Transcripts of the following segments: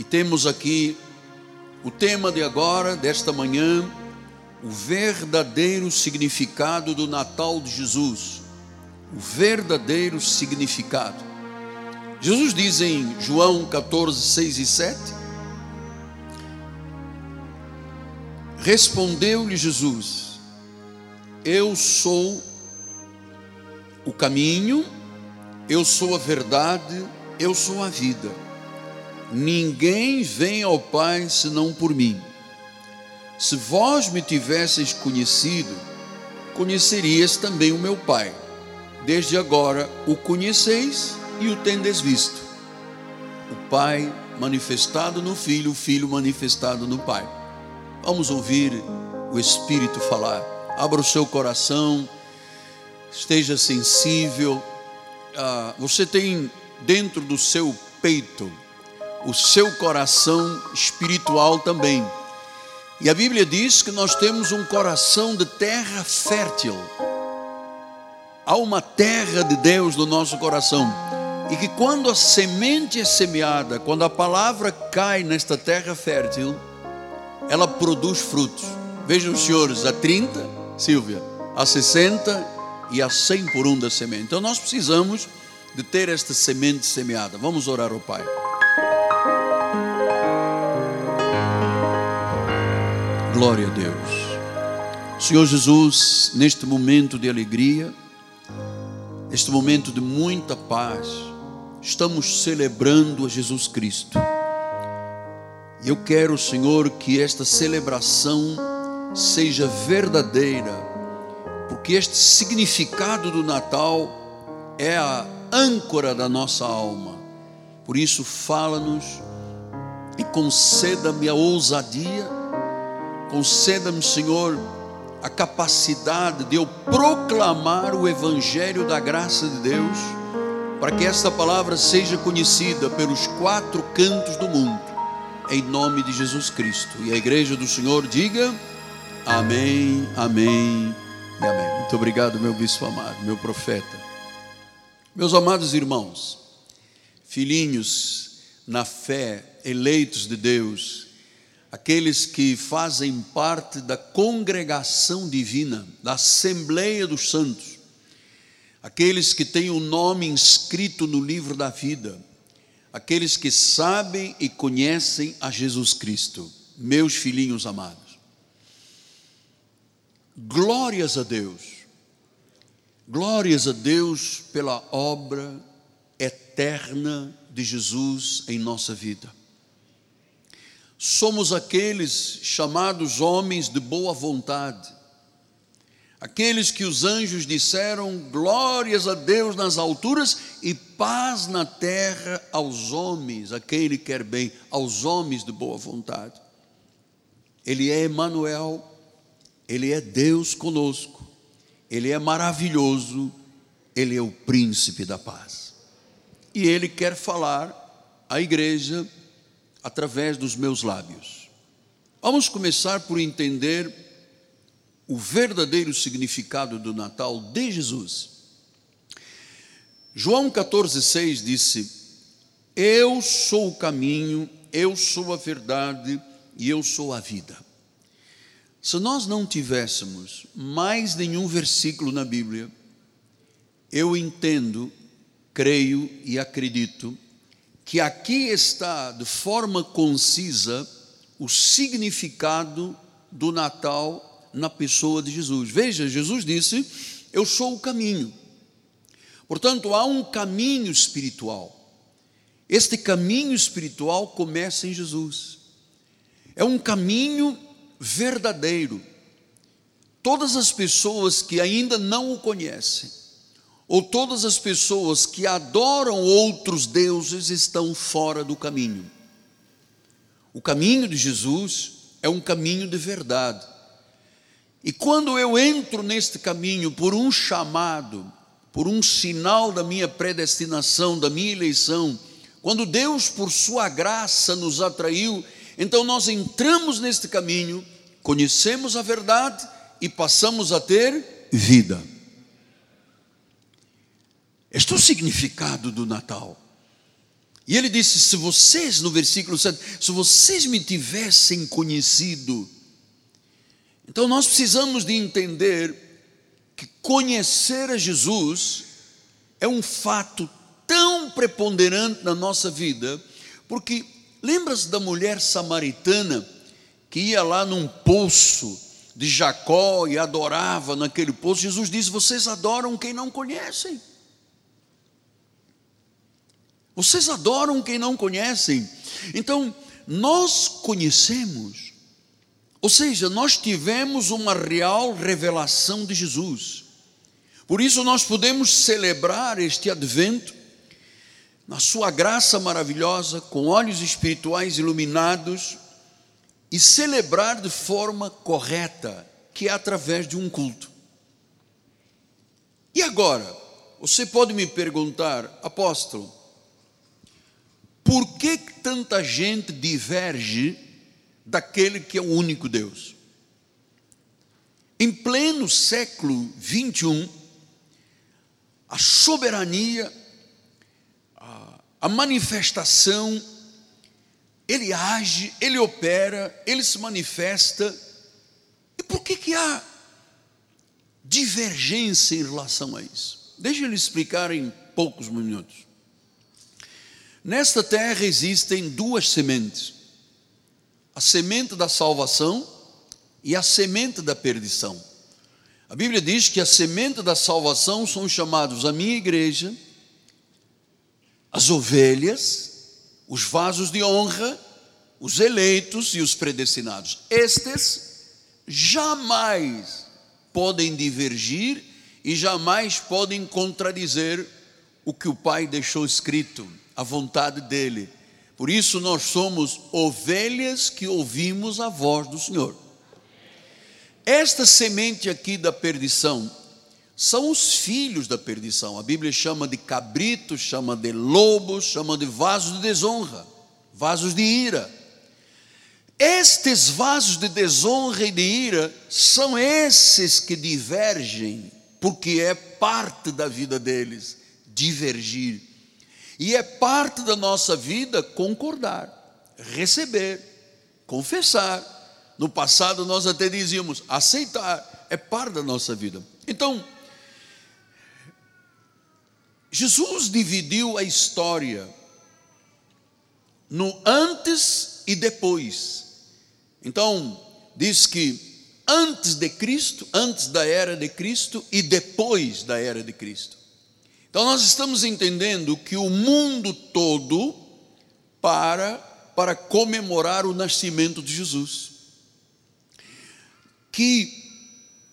E temos aqui o tema de agora, desta manhã, o verdadeiro significado do Natal de Jesus. O verdadeiro significado. Jesus diz em João 14, 6 e 7: Respondeu-lhe Jesus: Eu sou o caminho, eu sou a verdade, eu sou a vida. Ninguém vem ao Pai senão por mim. Se vós me tivesseis conhecido, conhecerias também o meu Pai. Desde agora o conheceis e o tendes visto. O Pai manifestado no Filho, o Filho manifestado no Pai. Vamos ouvir o Espírito falar. Abra o seu coração, esteja sensível. Ah, você tem dentro do seu peito o seu coração espiritual também. E a Bíblia diz que nós temos um coração de terra fértil. Há uma terra de Deus no nosso coração. E que quando a semente é semeada, quando a palavra cai nesta terra fértil, ela produz frutos. Vejam os senhores, a 30, Silvia, a 60 e a 100 por um da semente. Então nós precisamos de ter esta semente semeada. Vamos orar ao Pai. Glória a Deus. Senhor Jesus, neste momento de alegria, neste momento de muita paz, estamos celebrando a Jesus Cristo. E eu quero, Senhor, que esta celebração seja verdadeira, porque este significado do Natal é a âncora da nossa alma. Por isso, fala-nos e conceda-me a ousadia, conceda-me, Senhor, a capacidade de eu proclamar o Evangelho da graça de Deus, para que esta palavra seja conhecida pelos quatro cantos do mundo, em nome de Jesus Cristo. E a igreja do Senhor diga: Amém, Amém e Amém. Muito obrigado, meu bispo amado, meu profeta. Meus amados irmãos, filhinhos na fé, eleitos de Deus, aqueles que fazem parte da congregação divina, da Assembleia dos Santos, aqueles que têm o nome inscrito no livro da vida, aqueles que sabem e conhecem a Jesus Cristo, meus filhinhos amados. Glórias a Deus Glórias a Deus pela obra eterna de Jesus em nossa vida. Somos aqueles chamados homens de boa vontade, aqueles que os anjos disseram glórias a Deus nas alturas e paz na terra aos homens, aquele que quer bem, aos homens de boa vontade. Ele é Emanuel, ele é Deus conosco. Ele é maravilhoso, ele é o príncipe da paz. E ele quer falar à igreja através dos meus lábios. Vamos começar por entender o verdadeiro significado do Natal de Jesus. João 14,6 disse: Eu sou o caminho, eu sou a verdade e eu sou a vida. Se nós não tivéssemos mais nenhum versículo na Bíblia, eu entendo, creio e acredito que aqui está de forma concisa o significado do Natal na pessoa de Jesus. Veja, Jesus disse: Eu sou o caminho. Portanto, há um caminho espiritual. Este caminho espiritual começa em Jesus. É um caminho verdadeiro. Todas as pessoas que ainda não o conhecem, ou todas as pessoas que adoram outros deuses, estão fora do caminho. O caminho de Jesus é um caminho de verdade. E quando eu entro neste caminho por um chamado, por um sinal da minha predestinação, da minha eleição, quando Deus, por Sua graça, nos atraiu então nós entramos neste caminho, conhecemos a verdade e passamos a ter vida. Este é o significado do Natal. E ele disse: se vocês, no versículo 7, se vocês me tivessem conhecido. Então nós precisamos de entender que conhecer a Jesus é um fato tão preponderante na nossa vida, porque lembra-se da mulher samaritana que ia lá num poço de Jacó e adorava naquele poço? Jesus disse: Vocês adoram quem não conhecem. Vocês adoram quem não conhecem. Então, nós conhecemos, ou seja, nós tivemos uma real revelação de Jesus. Por isso nós podemos celebrar este advento na sua graça maravilhosa, com olhos espirituais iluminados e celebrar de forma correta, que é através de um culto. E agora, você pode me perguntar, apóstolo, por que tanta gente diverge daquele que é o único Deus? Em pleno século 21, a soberania, a, manifestação, ele age, ele opera, ele se manifesta. E por que, que há divergência em relação a isso? Deixa eu lhe explicar em poucos minutos. Nesta terra existem duas sementes: a semente da salvação e a semente da perdição. A Bíblia diz que a semente da salvação são chamados a minha igreja, as ovelhas, os vasos de honra, os eleitos e os predestinados. Estes jamais podem divergir e jamais podem contradizer o que o Pai deixou escrito, a vontade dele. Por isso nós somos ovelhas que ouvimos a voz do Senhor. Esta semente aqui da perdição são os filhos da perdição. A Bíblia chama de cabritos, chama de lobos, chama de vasos de desonra, vasos de ira. Estes vasos de desonra e de ira são esses que divergem, porque é parte da vida deles divergir. E é parte da nossa vida concordar, receber, confessar no passado nós até dizíamos, aceitar é parte da nossa vida. Então, Jesus dividiu a história no antes e depois. Então, diz que antes de Cristo, antes da era de Cristo e depois da era de Cristo. Então nós estamos entendendo que o mundo todo para para comemorar o nascimento de Jesus. Que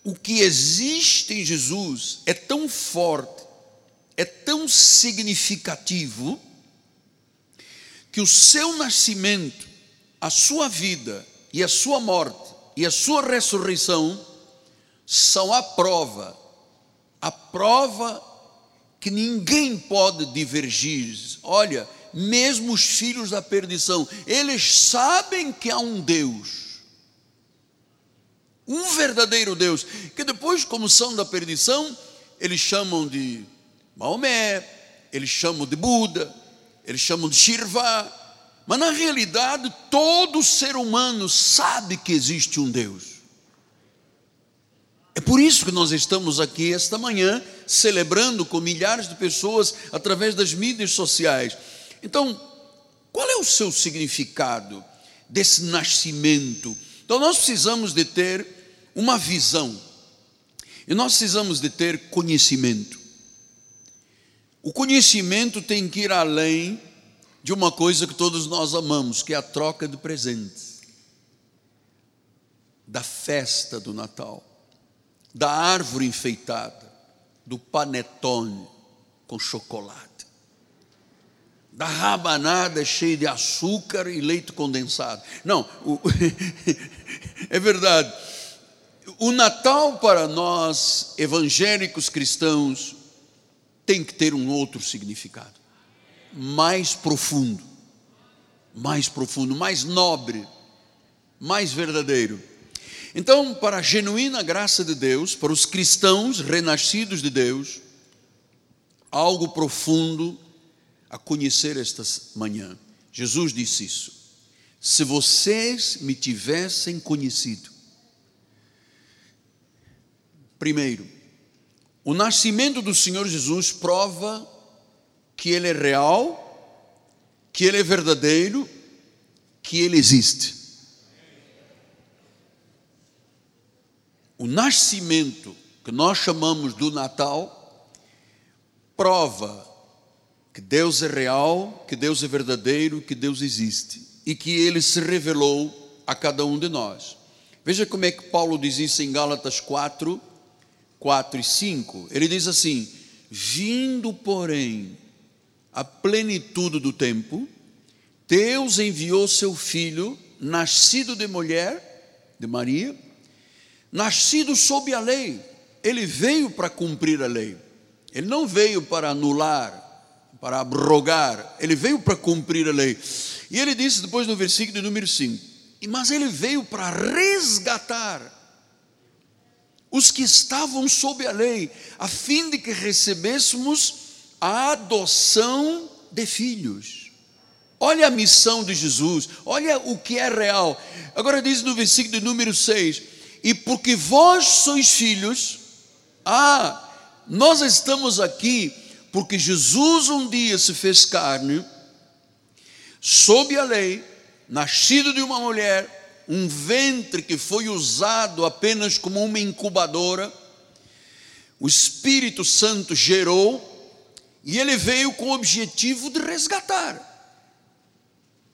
o que existe em Jesus é tão forte, é tão significativo, que o seu nascimento, a sua vida e a sua morte e a sua ressurreição são a prova, a prova que ninguém pode divergir. Olha, mesmo os filhos da perdição, eles sabem que há um Deus um verdadeiro Deus, que depois, como são da perdição, eles chamam de Maomé, eles chamam de Buda, eles chamam de Shirva, mas na realidade todo ser humano sabe que existe um Deus. É por isso que nós estamos aqui esta manhã celebrando com milhares de pessoas através das mídias sociais. Então, qual é o seu significado desse nascimento? Então nós precisamos de ter uma visão. E nós precisamos de ter conhecimento. O conhecimento tem que ir além de uma coisa que todos nós amamos, que é a troca de presentes. Da festa do Natal, da árvore enfeitada, do panetone com chocolate, da rabanada cheia de açúcar e leite condensado. Não, o, é verdade o Natal para nós, evangélicos cristãos, tem que ter um outro significado, mais profundo, mais profundo, mais nobre, mais verdadeiro. Então, para a genuína graça de Deus, para os cristãos renascidos de Deus, algo profundo, a conhecer esta manhã. Jesus disse isso. Se vocês me tivessem conhecido, primeiro, o nascimento do Senhor Jesus prova que Ele é real, que Ele é verdadeiro, que Ele existe. O nascimento que nós chamamos do Natal prova que Deus é real, que Deus é verdadeiro, que Deus existe e que ele se revelou a cada um de nós. Veja como é que Paulo diz isso em Gálatas 4, 4 e 5. Ele diz assim: Vindo, porém, a plenitude do tempo, Deus enviou seu filho, nascido de mulher, de Maria, nascido sob a lei. Ele veio para cumprir a lei. Ele não veio para anular, para abrogar, ele veio para cumprir a lei. E ele disse depois no versículo de número 5: Mas ele veio para resgatar os que estavam sob a lei, a fim de que recebêssemos a adoção de filhos. Olha a missão de Jesus, olha o que é real. Agora diz no versículo de número 6: E porque vós sois filhos, ah, nós estamos aqui porque Jesus um dia se fez carne, sob a lei, nascido de uma mulher, um ventre que foi usado apenas como uma incubadora, o Espírito Santo gerou, e ele veio com o objetivo de resgatar.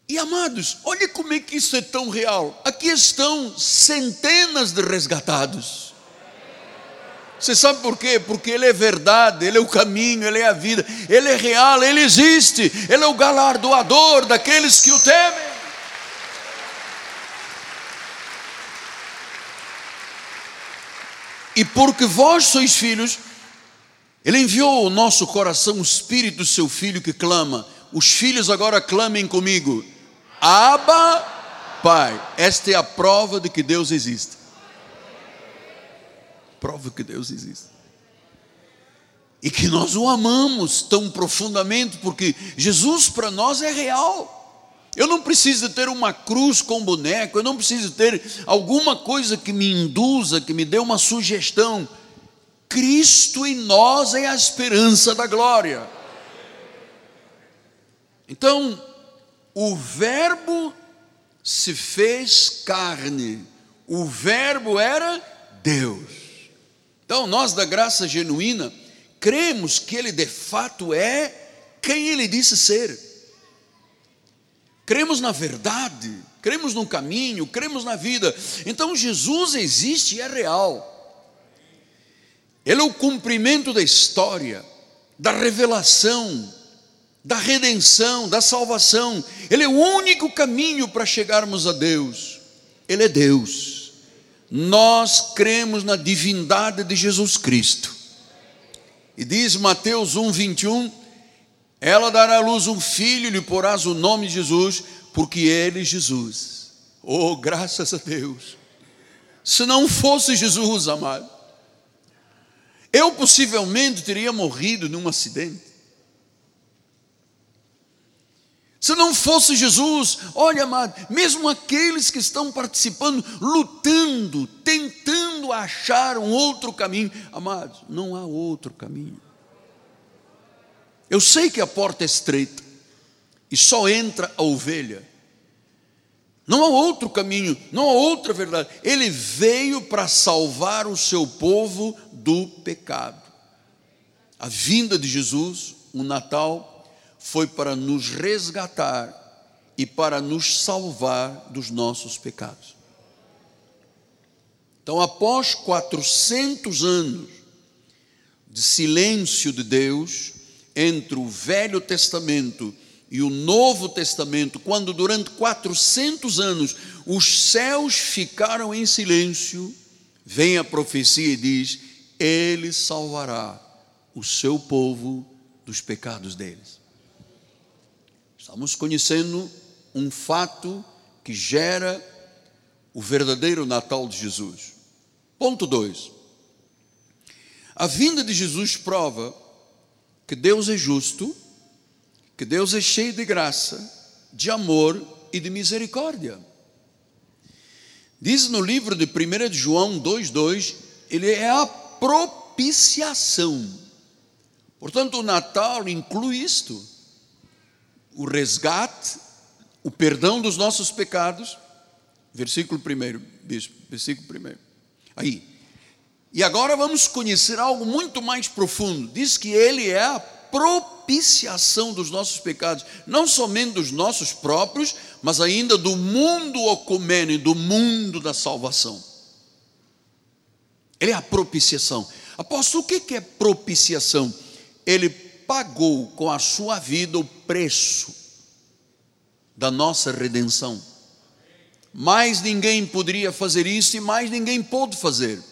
E amados, olha como é que isso é tão real. Aqui estão centenas de resgatados. Você sabe por quê? Porque Ele é verdade, Ele é o caminho, Ele é a vida, Ele é real, Ele existe, Ele é o galardoador daqueles que o temem. E porque vós sois filhos, Ele enviou ao nosso coração o Espírito do seu Filho que clama. Os filhos agora clamem comigo: Abba, Pai. Esta é a prova de que Deus existe prova que Deus existe. E que nós o amamos tão profundamente, porque Jesus para nós é real. Eu não preciso ter uma cruz com boneco, eu não preciso ter alguma coisa que me induza, que me dê uma sugestão. Cristo em nós é a esperança da glória. Então, o Verbo se fez carne, o Verbo era Deus. Então, nós da graça genuína, cremos que Ele de fato é quem Ele disse ser. Cremos na verdade, cremos no caminho, cremos na vida. Então, Jesus existe e é real. Ele é o cumprimento da história, da revelação, da redenção, da salvação. Ele é o único caminho para chegarmos a Deus. Ele é Deus nós cremos na divindade de Jesus Cristo. E diz Mateus 1, 21, ela dará à luz um filho, lhe porás o nome de Jesus, porque ele é Jesus. Oh, graças a Deus. Se não fosse Jesus, amado, eu possivelmente teria morrido num acidente. Se não fosse Jesus, olha, amado, mesmo aqueles que estão participando, lutando, tentando achar um outro caminho, amados, não há outro caminho. Eu sei que a porta é estreita e só entra a ovelha. Não há outro caminho, não há outra verdade. Ele veio para salvar o seu povo do pecado. A vinda de Jesus, o Natal, foi para nos resgatar e para nos salvar dos nossos pecados. Então, após 400 anos de silêncio de Deus entre o Velho Testamento e o Novo Testamento, quando durante 400 anos os céus ficaram em silêncio, vem a profecia e diz: Ele salvará o seu povo dos pecados deles. Estamos conhecendo um fato que gera o verdadeiro Natal de Jesus. Ponto 2. A vinda de Jesus prova que Deus é justo, que Deus é cheio de graça, de amor e de misericórdia. Diz no livro de 1 João 2,2, ele é a propiciação. Portanto, o Natal inclui isto: o resgate, o perdão dos nossos pecados. Versículo 1, bispo, versículo 1. Aí. E agora vamos conhecer algo muito mais profundo. Diz que ele é a propiciação dos nossos pecados, não somente dos nossos próprios, mas ainda do mundo ocumene, do mundo da salvação. Ele é a propiciação. Apóstolo, o que é propiciação? Ele pagou com a sua vida o preço da nossa redenção. Mais ninguém poderia fazer isso e mais ninguém pôde fazer.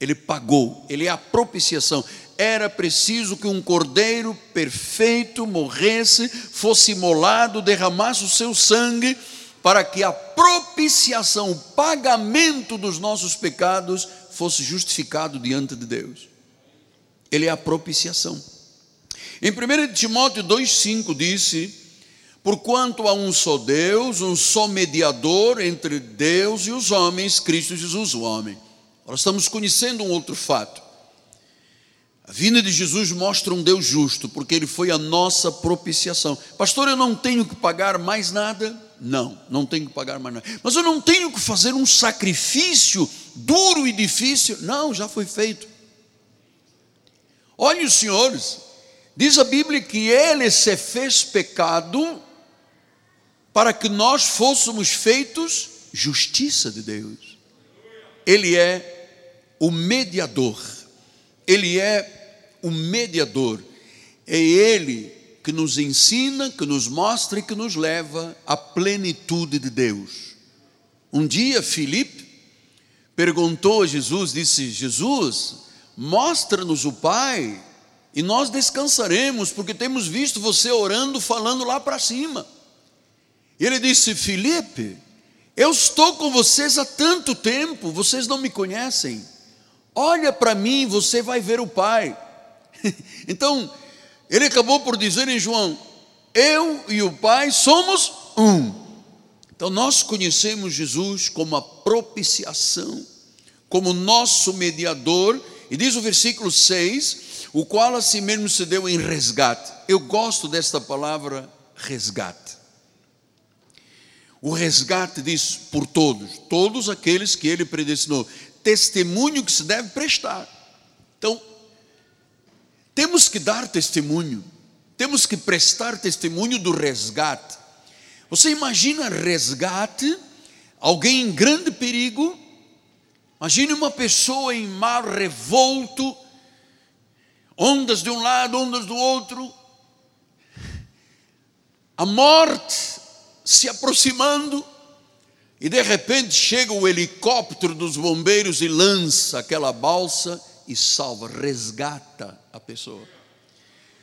Ele pagou, ele é a propiciação era preciso que um cordeiro perfeito morresse, fosse imolado, derramasse o seu sangue, para que a propiciação, o pagamento dos nossos pecados fosse justificado diante de Deus. Ele é a propiciação. Em 1 Timóteo 2,5 disse: Porquanto há um só Deus, um só mediador entre Deus e os homens, Cristo Jesus, o homem. Nós estamos conhecendo um outro fato. A vinda de Jesus mostra um Deus justo, porque Ele foi a nossa propiciação. Pastor, eu não tenho que pagar mais nada? Não, não tenho que pagar mais nada. Mas eu não tenho que fazer um sacrifício duro e difícil? Não, já foi feito. Olhe os senhores, diz a Bíblia que Ele se fez pecado para que nós fôssemos feitos justiça de Deus. Ele é o mediador, Ele é o mediador. É Ele que nos ensina, que nos mostra e que nos leva à plenitude de Deus. Um dia, Filipe perguntou a Jesus, disse: Jesus, mostra-nos o Pai e nós descansaremos, porque temos visto você orando, falando lá para cima. E ele disse: Filipe, eu estou com vocês há tanto tempo, vocês não me conhecem. Olha para mim, você vai ver o Pai. Então, ele acabou por dizer em João: Eu e o Pai somos um. Então, nós conhecemos Jesus como a propiciação, como nosso mediador, e diz o versículo 6: o qual a si mesmo se deu em resgate. Eu gosto desta palavra resgate. O resgate diz por todos, todos aqueles que ele predestinou, testemunho que se deve prestar. Então, temos que dar testemunho, temos que prestar testemunho do resgate. Você imagina resgate, alguém em grande perigo, imagine uma pessoa em mar revolto, ondas de um lado, ondas do outro, a morte se aproximando, e de repente chega o helicóptero dos bombeiros e lança aquela balsa e salva, resgata a pessoa.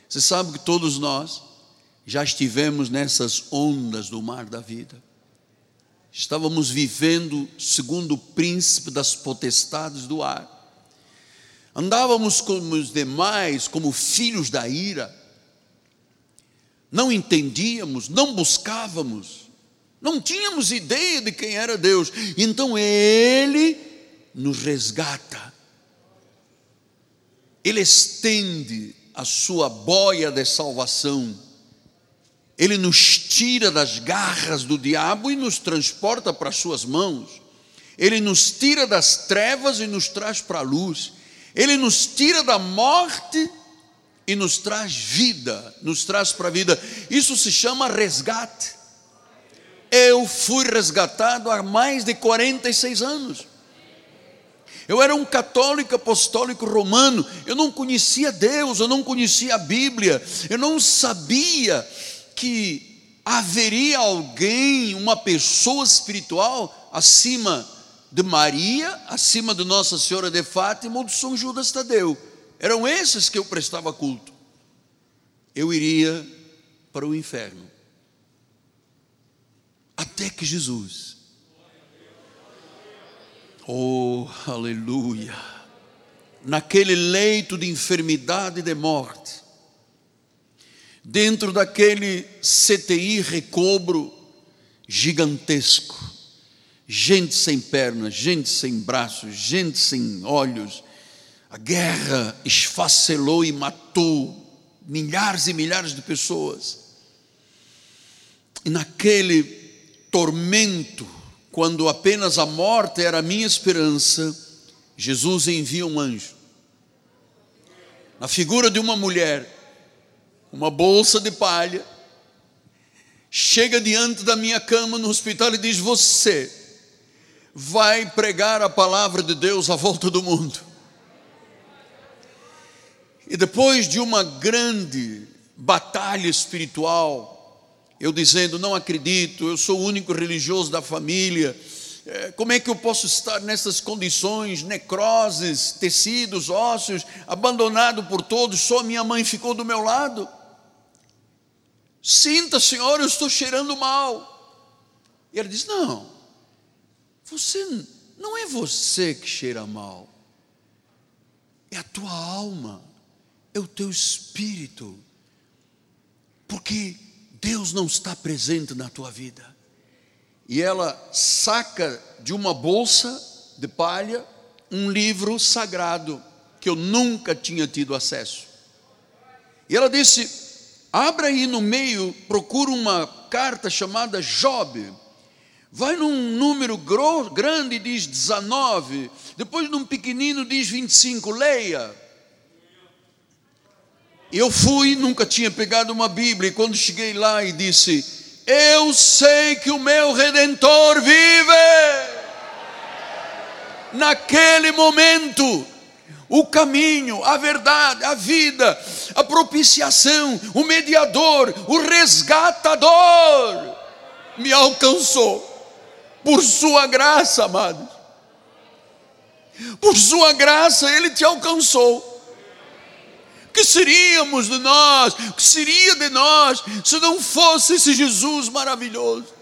Você sabe que todos nós já estivemos nessas ondas do mar da vida. Estávamos vivendo segundo o príncipe das potestades do ar. Andávamos como os demais, como filhos da ira. Não entendíamos, não buscávamos, não tínhamos ideia de quem era Deus. Então Ele nos resgata. Ele estende a sua boia de salvação, ele nos tira das garras do diabo e nos transporta para as suas mãos, ele nos tira das trevas e nos traz para a luz, ele nos tira da morte e nos traz vida, nos traz para a vida. Isso se chama resgate. Eu fui resgatado há mais de 46 anos. Eu era um católico apostólico romano, eu não conhecia Deus, eu não conhecia a Bíblia, eu não sabia que haveria alguém, uma pessoa espiritual acima de Maria, acima de Nossa Senhora de Fátima ou de São Judas Tadeu. Eram esses que eu prestava culto. Eu iria para o inferno. Até que Jesus Oh, aleluia! Naquele leito de enfermidade e de morte, dentro daquele CTI recobro gigantesco. Gente sem pernas, gente sem braços, gente sem olhos. A guerra esfacelou e matou milhares e milhares de pessoas. E naquele tormento, quando apenas a morte era a minha esperança, Jesus envia um anjo. Na figura de uma mulher, uma bolsa de palha, chega diante da minha cama no hospital e diz: Você vai pregar a palavra de Deus à volta do mundo. E depois de uma grande batalha espiritual, eu dizendo, não acredito, eu sou o único religioso da família, é, como é que eu posso estar nessas condições, necroses, tecidos, ossos, abandonado por todos, só minha mãe ficou do meu lado? Sinta, Senhor, eu estou cheirando mal. E ele diz: Não, você não é você que cheira mal, é a tua alma, é o teu espírito, porque Deus não está presente na tua vida. E ela saca de uma bolsa de palha um livro sagrado que eu nunca tinha tido acesso. E ela disse: Abra aí no meio, procura uma carta chamada Job. Vai num número grande, diz 19. Depois num pequenino, diz 25. Leia. Eu fui, nunca tinha pegado uma Bíblia. E quando cheguei lá e disse: Eu sei que o meu redentor vive. Naquele momento, o caminho, a verdade, a vida, a propiciação, o mediador, o resgatador, me alcançou, por Sua graça, amados. Por Sua graça, Ele te alcançou. que seríamos de nós? O que seria de nós se não fosse esse Jesus maravilhoso?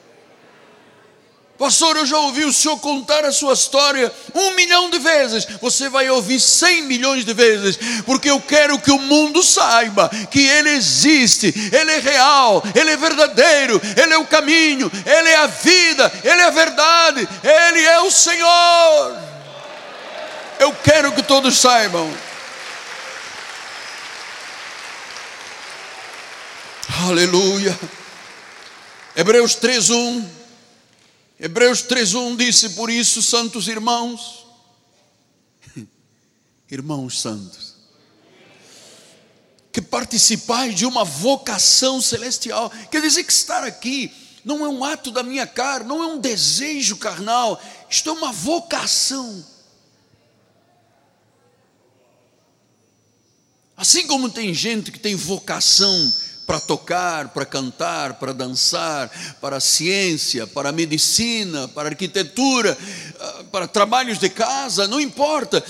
Pastor, eu já ouvi o senhor contar a sua história um milhão de vezes. Você vai ouvir cem milhões de vezes, porque eu quero que o mundo saiba que Ele existe, Ele é real, Ele é verdadeiro, Ele é o caminho, Ele é a vida, Ele é a verdade, Ele é o Senhor. Eu quero que todos saibam. Aleluia. Hebreus 3:1 Hebreus 3:1 disse: Por isso, santos irmãos, irmãos santos, que participais de uma vocação celestial. Quer dizer que estar aqui não é um ato da minha carne, não é um desejo carnal, isto é uma vocação. Assim como tem gente que tem vocação para tocar, para cantar, para dançar, para a ciência, para a medicina, para a arquitetura, ah, para trabalhos de casa, não importa.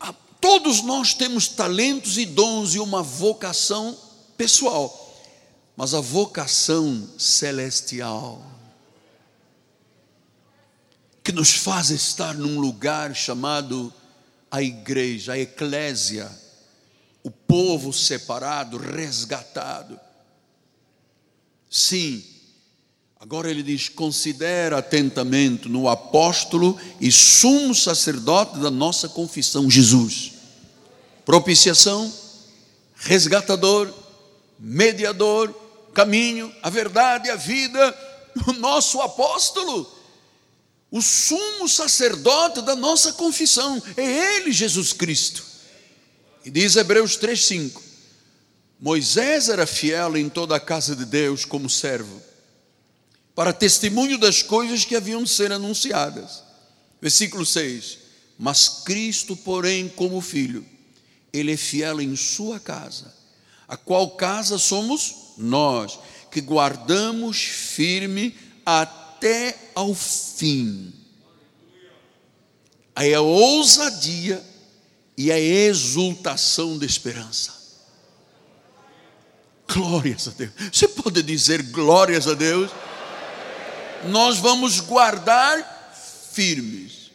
Ah, todos nós temos talentos e dons e uma vocação pessoal, mas a vocação celestial, que nos faz estar num lugar chamado a igreja, a eclésia, o povo separado, resgatado. Sim, agora ele diz: considera atentamente no apóstolo e sumo sacerdote da nossa confissão, Jesus. Propiciação, resgatador, mediador, caminho, a verdade, a vida, o nosso apóstolo, o sumo sacerdote da nossa confissão, é Ele, Jesus Cristo. E diz Hebreus 3,5: Moisés era fiel em toda a casa de Deus como servo, para testemunho das coisas que haviam de ser anunciadas. Versículo 6: Mas Cristo, porém, como filho, ele é fiel em sua casa, a qual casa somos nós, que guardamos firme até ao fim. Aí a ousadia e a exultação de esperança. Glórias a Deus. Você pode dizer glórias a Deus? Nós vamos guardar firmes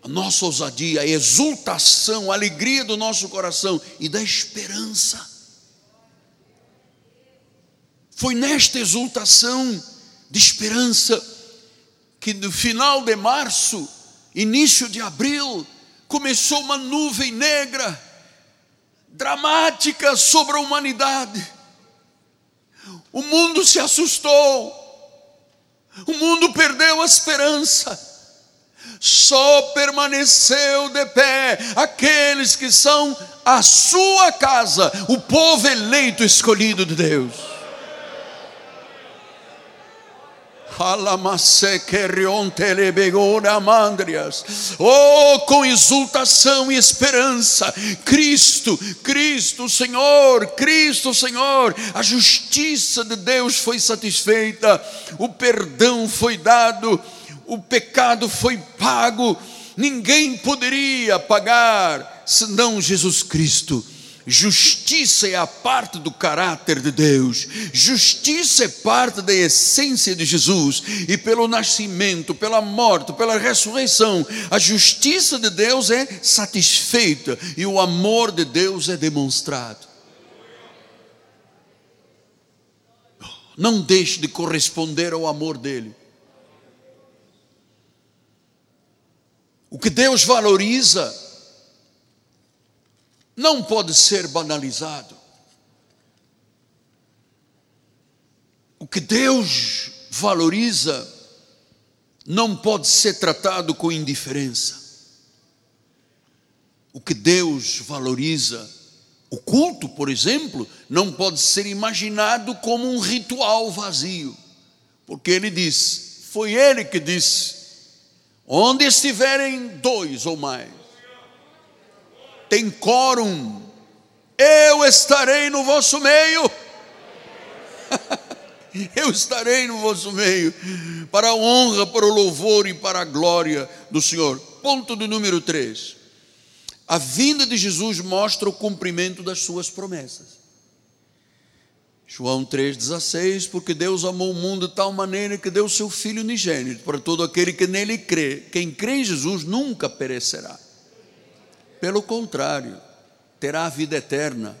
a nossa ousadia, a exultação, a alegria do nosso coração e da esperança. Foi nesta exultação de esperança que no final de março, início de abril, começou uma nuvem negra, dramática sobre a humanidade. O mundo se assustou, o mundo perdeu a esperança só permaneceu de pé aqueles que são a sua casa, o povo eleito escolhido de Deus. Oh, com exultação e esperança, Cristo, Cristo, Senhor, Cristo, Senhor, a justiça de Deus foi satisfeita, o perdão foi dado. O pecado foi pago, ninguém poderia pagar senão Jesus Cristo. Justiça é a parte do caráter de Deus, justiça é parte da essência de Jesus, e pelo nascimento, pela morte, pela ressurreição, a justiça de Deus é satisfeita e o amor de Deus é demonstrado. Não deixe de corresponder ao amor dele. O que Deus valoriza não pode ser banalizado. O que Deus valoriza não pode ser tratado com indiferença. O que Deus valoriza, o culto, por exemplo, não pode ser imaginado como um ritual vazio, porque Ele diz, foi Ele que disse: Onde estiverem dois ou mais, tem quórum, eu estarei no vosso meio. eu estarei no vosso meio, para a honra, para o louvor e para a glória do Senhor. Ponto do número 3. A vinda de Jesus mostra o cumprimento das suas promessas. João 3,16, porque Deus amou o mundo de tal maneira que deu seu Filho unigênito para todo aquele que nele crê. Quem crê em Jesus nunca perecerá. Pelo contrário, terá a vida eterna.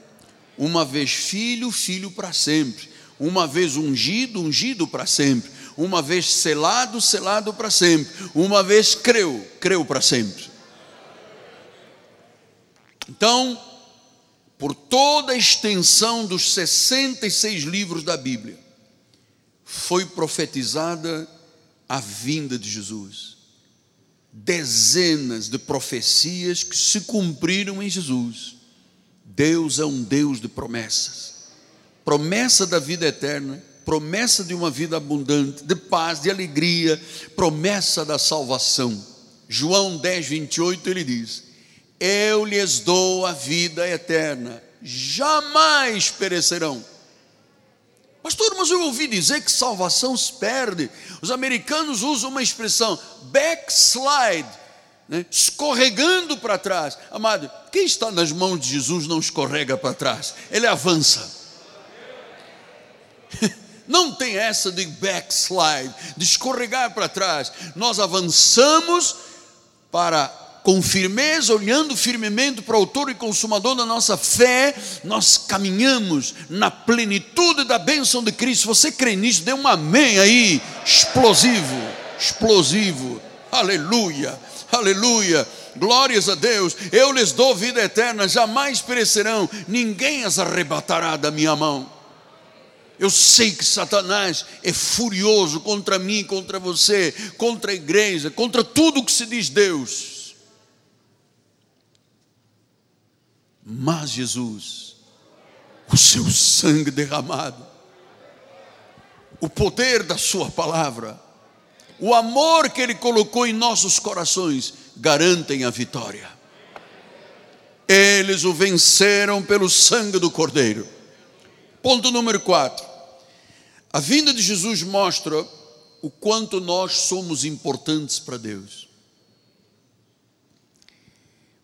Uma vez filho, filho para sempre. Uma vez ungido, ungido para sempre. Uma vez selado, selado para sempre. Uma vez creu, creu para sempre. Então, por toda a extensão dos 66 livros da Bíblia, foi profetizada a vinda de Jesus. Dezenas de profecias que se cumpriram em Jesus. Deus é um Deus de promessas. Promessa da vida eterna, promessa de uma vida abundante, de paz, de alegria, promessa da salvação. João 10, 28, ele diz: eu lhes dou a vida eterna, jamais perecerão. Pastor, mas eu ouvi dizer que salvação se perde. Os americanos usam uma expressão backslide, né? escorregando para trás. Amado, quem está nas mãos de Jesus não escorrega para trás, ele avança. Não tem essa de backslide, de escorregar para trás. Nós avançamos para com firmeza, olhando firmemente para o autor e consumador da nossa fé, nós caminhamos na plenitude da bênção de Cristo. Você crê nisso? Dê um amém aí, explosivo, explosivo. Aleluia, aleluia. Glórias a Deus. Eu lhes dou vida eterna, jamais perecerão, ninguém as arrebatará da minha mão. Eu sei que Satanás é furioso contra mim, contra você, contra a igreja, contra tudo que se diz Deus. Mas Jesus, o seu sangue derramado, o poder da Sua palavra, o amor que Ele colocou em nossos corações, garantem a vitória. Eles o venceram pelo sangue do Cordeiro. Ponto número 4. A vinda de Jesus mostra o quanto nós somos importantes para Deus.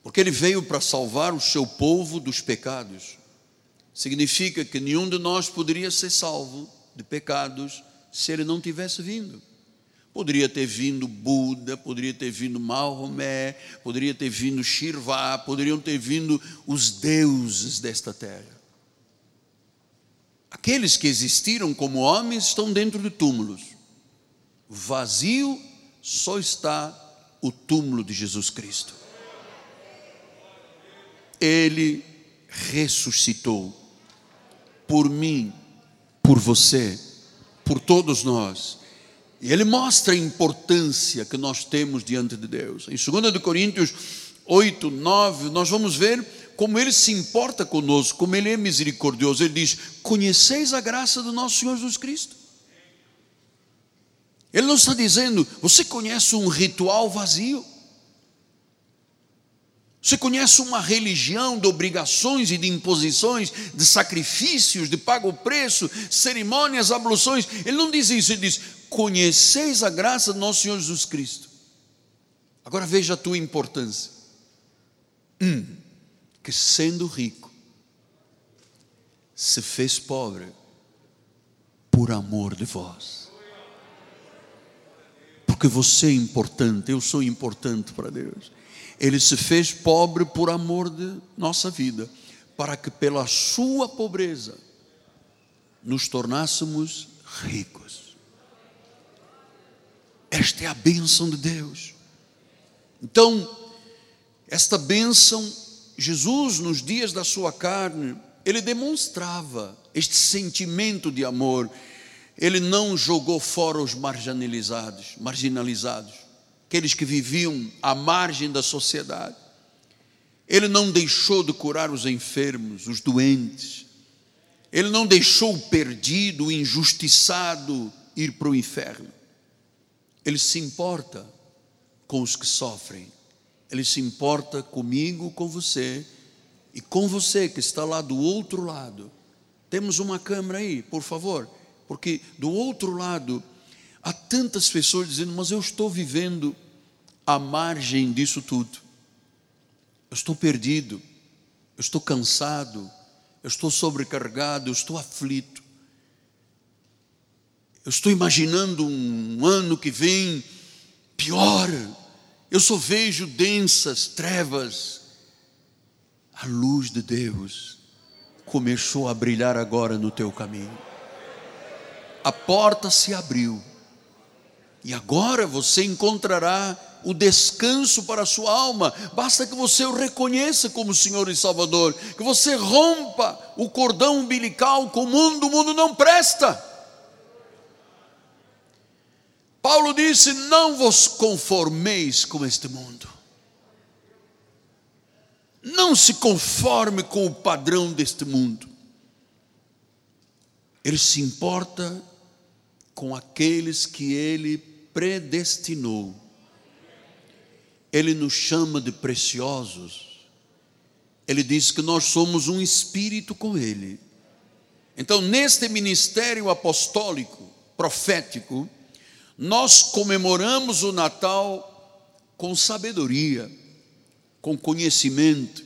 Porque ele veio para salvar o seu povo dos pecados. Significa que nenhum de nós poderia ser salvo de pecados se ele não tivesse vindo. Poderia ter vindo Buda, poderia ter vindo Maomé, poderia ter vindo Shirvá, poderiam ter vindo os deuses desta terra. aqueles que existiram como homens estão dentro de túmulos. Vazio só está o túmulo de Jesus Cristo. Ele ressuscitou por mim, por você, por todos nós. E ele mostra a importância que nós temos diante de Deus. Em 2 Coríntios 8, 9, nós vamos ver como ele se importa conosco, como ele é misericordioso. Ele diz: Conheceis a graça do nosso Senhor Jesus Cristo? Ele não está dizendo, você conhece um ritual vazio? Você conhece uma religião de obrigações e de imposições, de sacrifícios, de pago preço, cerimônias, abluções? Ele não diz isso, ele diz: Conheceis a graça do nosso Senhor Jesus Cristo. Agora veja a tua importância. Que sendo rico, se fez pobre por amor de vós. Porque você é importante, eu sou importante para Deus. Ele se fez pobre por amor de nossa vida, para que pela sua pobreza nos tornássemos ricos. Esta é a bênção de Deus. Então, esta bênção, Jesus, nos dias da sua carne, ele demonstrava este sentimento de amor. Ele não jogou fora os marginalizados, marginalizados aqueles que viviam à margem da sociedade. Ele não deixou de curar os enfermos, os doentes. Ele não deixou o perdido, o injustiçado ir para o inferno. Ele se importa com os que sofrem. Ele se importa comigo, com você e com você que está lá do outro lado. Temos uma câmera aí, por favor, porque do outro lado há tantas pessoas dizendo: Mas eu estou vivendo à margem disso tudo. Eu estou perdido, eu estou cansado, eu estou sobrecarregado, eu estou aflito. Eu estou imaginando um ano que vem pior. Eu só vejo densas trevas. A luz de Deus começou a brilhar agora no teu caminho. A porta se abriu. E agora você encontrará o descanso para a sua alma. Basta que você o reconheça como Senhor e Salvador, que você rompa o cordão umbilical com o mundo, o mundo não presta. Paulo disse: Não vos conformeis com este mundo. Não se conforme com o padrão deste mundo. Ele se importa com aqueles que ele predestinou ele nos chama de preciosos. Ele diz que nós somos um espírito com Ele. Então, neste ministério apostólico, profético, nós comemoramos o Natal com sabedoria, com conhecimento,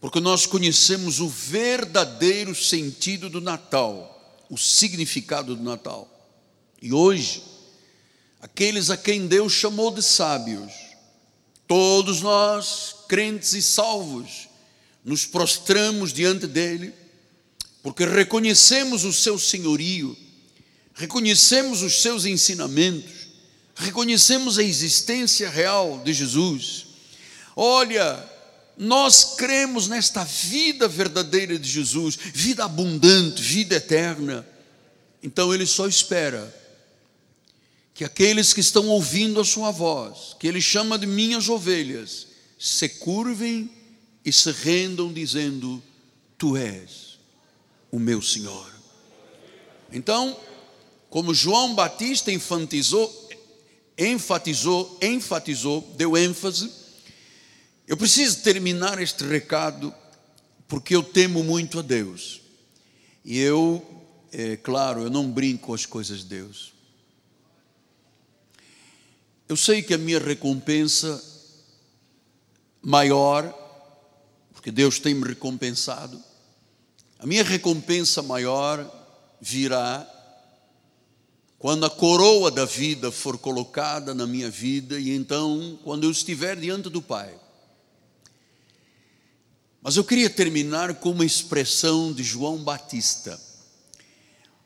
porque nós conhecemos o verdadeiro sentido do Natal, o significado do Natal. E hoje, aqueles a quem Deus chamou de sábios, Todos nós, crentes e salvos, nos prostramos diante dele, porque reconhecemos o seu senhorio, reconhecemos os seus ensinamentos, reconhecemos a existência real de Jesus. Olha, nós cremos nesta vida verdadeira de Jesus, vida abundante, vida eterna. Então ele só espera que aqueles que estão ouvindo a sua voz, que ele chama de minhas ovelhas, se curvem e se rendam, dizendo: Tu és o meu Senhor. Então, como João Batista enfatizou, enfatizou, enfatizou, deu ênfase, eu preciso terminar este recado porque eu temo muito a Deus. E eu, é claro, eu não brinco com as coisas de Deus. Eu sei que a minha recompensa maior, porque Deus tem me recompensado, a minha recompensa maior virá quando a coroa da vida for colocada na minha vida e então quando eu estiver diante do Pai. Mas eu queria terminar com uma expressão de João Batista.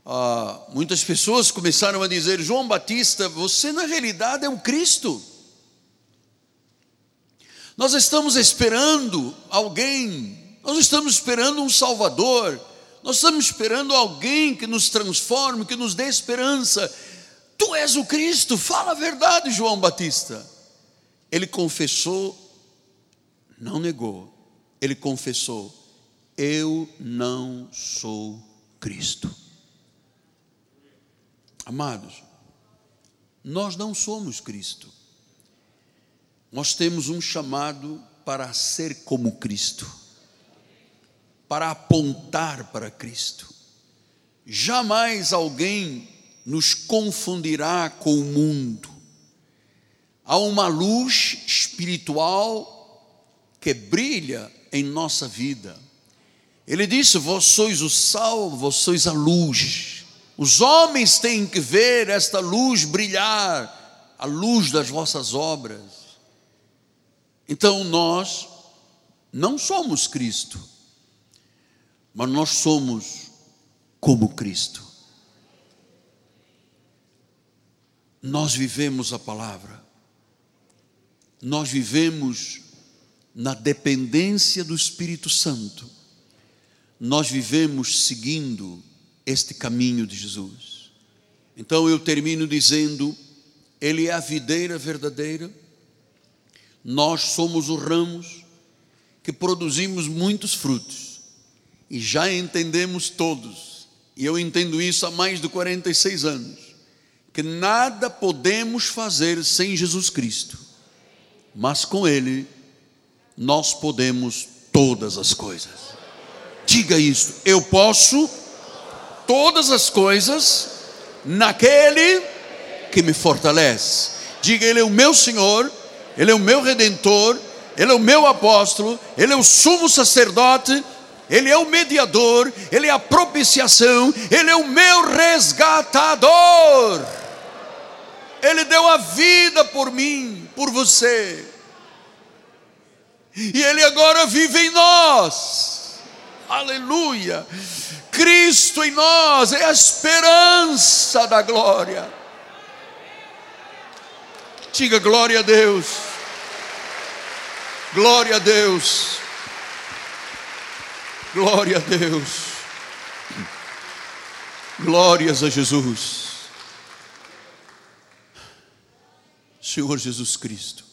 Ah, muitas pessoas começaram a dizer: João Batista, você na realidade é o Cristo. Nós estamos esperando alguém, nós estamos esperando um Salvador, nós estamos esperando alguém que nos transforme, que nos dê esperança. Tu és o Cristo, fala a verdade, João Batista. Ele confessou, não negou, ele confessou: Eu não sou Cristo. Amados, nós não somos Cristo. Nós temos um chamado para ser como Cristo, para apontar para Cristo. Jamais alguém nos confundirá com o mundo. Há uma luz espiritual que brilha em nossa vida. Ele disse: Vós sois o sal, vós sois a luz. Os homens têm que ver esta luz brilhar, a luz das vossas obras. Então nós não somos Cristo, mas nós somos como Cristo. Nós vivemos a palavra, nós vivemos na dependência do Espírito Santo, nós vivemos seguindo este caminho de Jesus. Então eu termino dizendo: Ele é a videira verdadeira, nós somos os ramos que produzimos muitos frutos, e já entendemos todos, e eu entendo isso há mais de 46 anos que nada podemos fazer sem Jesus Cristo, mas com Ele nós podemos todas as coisas. Diga isso, eu posso todas as coisas naquele que me fortalece. Diga, Ele é o meu Senhor, Ele é o meu redentor, Ele é o meu apóstolo, Ele é o sumo sacerdote. Ele é o mediador, Ele é a propiciação, Ele é o meu resgatador. Ele deu a vida por mim, por você. E Ele agora vive em nós. Aleluia. Cristo em nós é a esperança da glória. Diga glória a Deus. Glória a Deus. Glória a Deus. Glórias a Jesus. Senhor Jesus Cristo.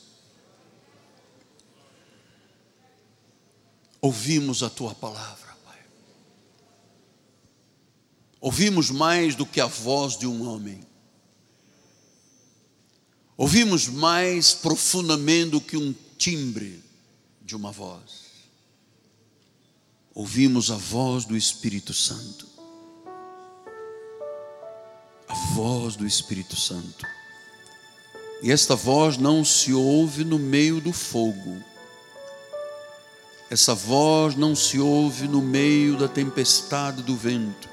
Ouvimos a tua palavra. Ouvimos mais do que a voz de um homem. Ouvimos mais profundamente do que um timbre de uma voz. Ouvimos a voz do Espírito Santo. A voz do Espírito Santo e esta voz não se ouve no meio do fogo. Essa voz não se ouve no meio da tempestade do vento.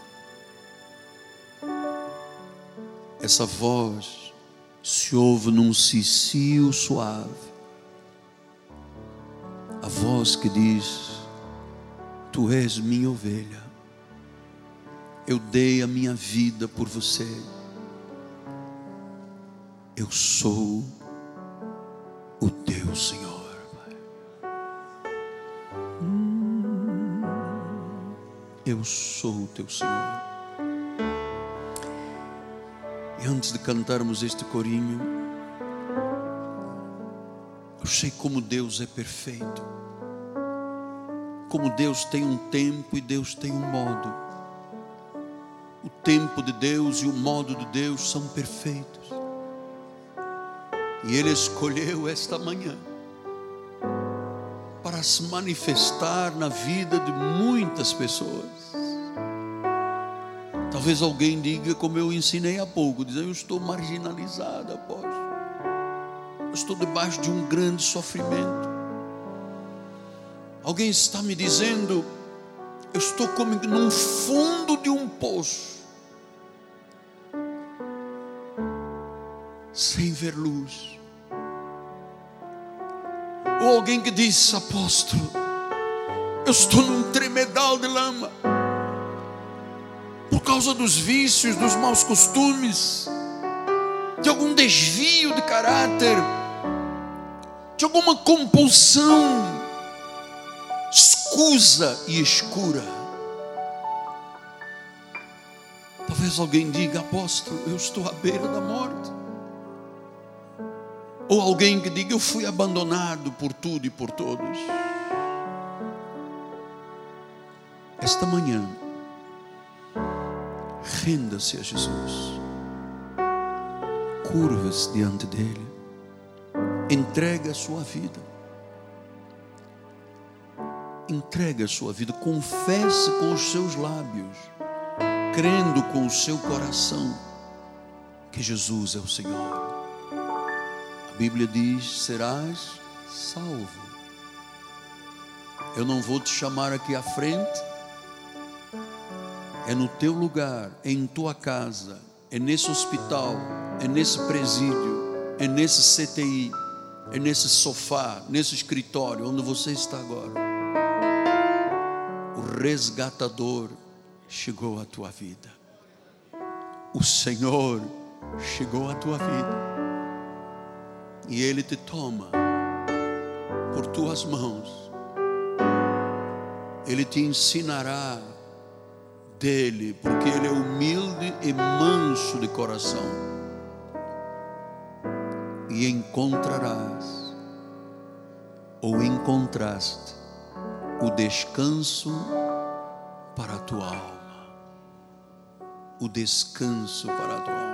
Essa voz se ouve num cicio suave. A voz que diz: Tu és minha ovelha. Eu dei a minha vida por você eu sou o teu Senhor. Eu sou o teu Senhor. Antes de cantarmos este corinho, eu sei como Deus é perfeito. Como Deus tem um tempo e Deus tem um modo. O tempo de Deus e o modo de Deus são perfeitos. E Ele escolheu esta manhã para se manifestar na vida de muitas pessoas. Talvez alguém diga, como eu ensinei há pouco, dizer, eu estou marginalizado, apóstolo. Eu estou debaixo de um grande sofrimento. Alguém está me dizendo, eu estou como num fundo de um poço. sem ver luz. Ou alguém que diz, apóstolo, eu estou num tremedal de lama, causa dos vícios, dos maus costumes, de algum desvio de caráter, de alguma compulsão escusa e escura. Talvez alguém diga, apóstolo, eu estou à beira da morte. Ou alguém que diga, eu fui abandonado por tudo e por todos. Esta manhã, renda-se a Jesus, curva-se diante dEle, entrega a sua vida, entrega a sua vida, confesse com os seus lábios, crendo com o seu coração que Jesus é o Senhor. A Bíblia diz: serás salvo. Eu não vou te chamar aqui à frente é no teu lugar, é em tua casa, é nesse hospital, é nesse presídio, é nesse CTI, é nesse sofá, nesse escritório onde você está agora. O resgatador chegou à tua vida. O Senhor chegou à tua vida. E Ele te toma por tuas mãos. Ele te ensinará dele, porque ele é humilde e manso de coração. E encontrarás, ou encontraste, o descanso para a tua alma. O descanso para a tua alma.